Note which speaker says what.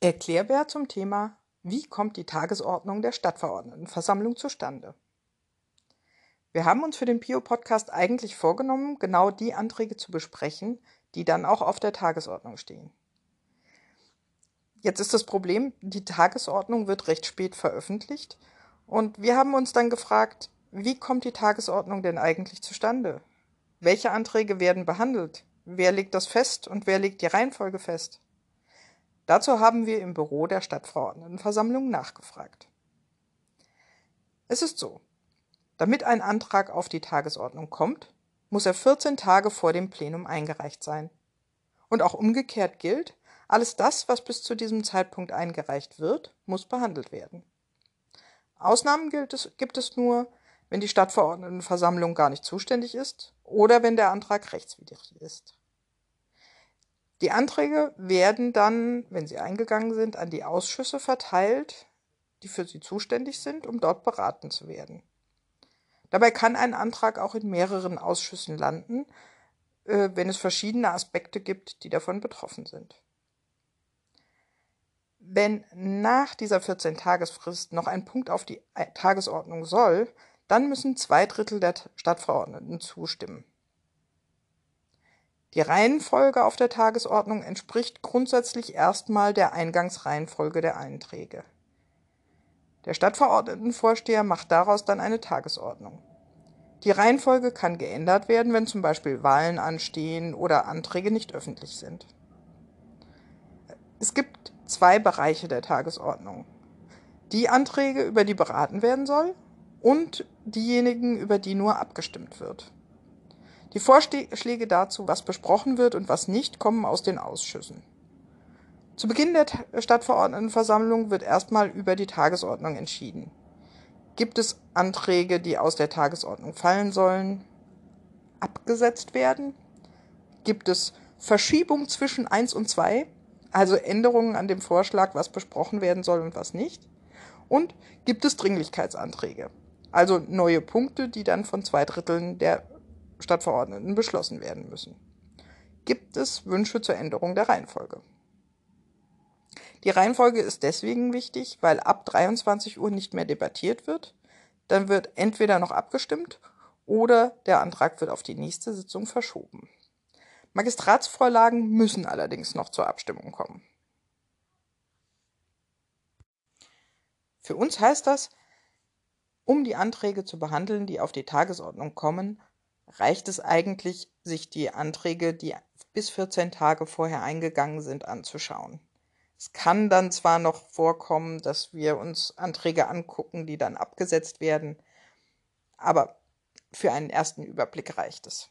Speaker 1: Erklärbär zum Thema Wie kommt die Tagesordnung der Stadtverordnetenversammlung zustande? Wir haben uns für den Pio-Podcast eigentlich vorgenommen, genau die Anträge zu besprechen, die dann auch auf der Tagesordnung stehen. Jetzt ist das Problem, die Tagesordnung wird recht spät veröffentlicht und wir haben uns dann gefragt, wie kommt die Tagesordnung denn eigentlich zustande? Welche Anträge werden behandelt? Wer legt das fest und wer legt die Reihenfolge fest? Dazu haben wir im Büro der Stadtverordnetenversammlung nachgefragt. Es ist so, damit ein Antrag auf die Tagesordnung kommt, muss er 14 Tage vor dem Plenum eingereicht sein. Und auch umgekehrt gilt, alles das, was bis zu diesem Zeitpunkt eingereicht wird, muss behandelt werden. Ausnahmen es, gibt es nur, wenn die Stadtverordnetenversammlung gar nicht zuständig ist oder wenn der Antrag rechtswidrig ist. Die Anträge werden dann, wenn sie eingegangen sind, an die Ausschüsse verteilt, die für sie zuständig sind, um dort beraten zu werden. Dabei kann ein Antrag auch in mehreren Ausschüssen landen, äh, wenn es verschiedene Aspekte gibt, die davon betroffen sind. Wenn nach dieser 14-Tagesfrist noch ein Punkt auf die Tagesordnung soll, dann müssen zwei Drittel der Stadtverordneten zustimmen. Die Reihenfolge auf der Tagesordnung entspricht grundsätzlich erstmal der Eingangsreihenfolge der Einträge. Der Stadtverordnetenvorsteher macht daraus dann eine Tagesordnung. Die Reihenfolge kann geändert werden, wenn zum Beispiel Wahlen anstehen oder Anträge nicht öffentlich sind. Es gibt zwei Bereiche der Tagesordnung. Die Anträge, über die beraten werden soll, und diejenigen, über die nur abgestimmt wird. Die Vorschläge dazu, was besprochen wird und was nicht, kommen aus den Ausschüssen. Zu Beginn der Stadtverordnetenversammlung wird erstmal über die Tagesordnung entschieden. Gibt es Anträge, die aus der Tagesordnung fallen sollen, abgesetzt werden? Gibt es Verschiebung zwischen 1 und 2, also Änderungen an dem Vorschlag, was besprochen werden soll und was nicht? Und gibt es Dringlichkeitsanträge, also neue Punkte, die dann von zwei Dritteln der Stadtverordneten beschlossen werden müssen. Gibt es Wünsche zur Änderung der Reihenfolge? Die Reihenfolge ist deswegen wichtig, weil ab 23 Uhr nicht mehr debattiert wird. Dann wird entweder noch abgestimmt oder der Antrag wird auf die nächste Sitzung verschoben. Magistratsvorlagen müssen allerdings noch zur Abstimmung kommen. Für uns heißt das, um die Anträge zu behandeln, die auf die Tagesordnung kommen, reicht es eigentlich, sich die Anträge, die bis 14 Tage vorher eingegangen sind, anzuschauen. Es kann dann zwar noch vorkommen, dass wir uns Anträge angucken, die dann abgesetzt werden, aber für einen ersten Überblick reicht es.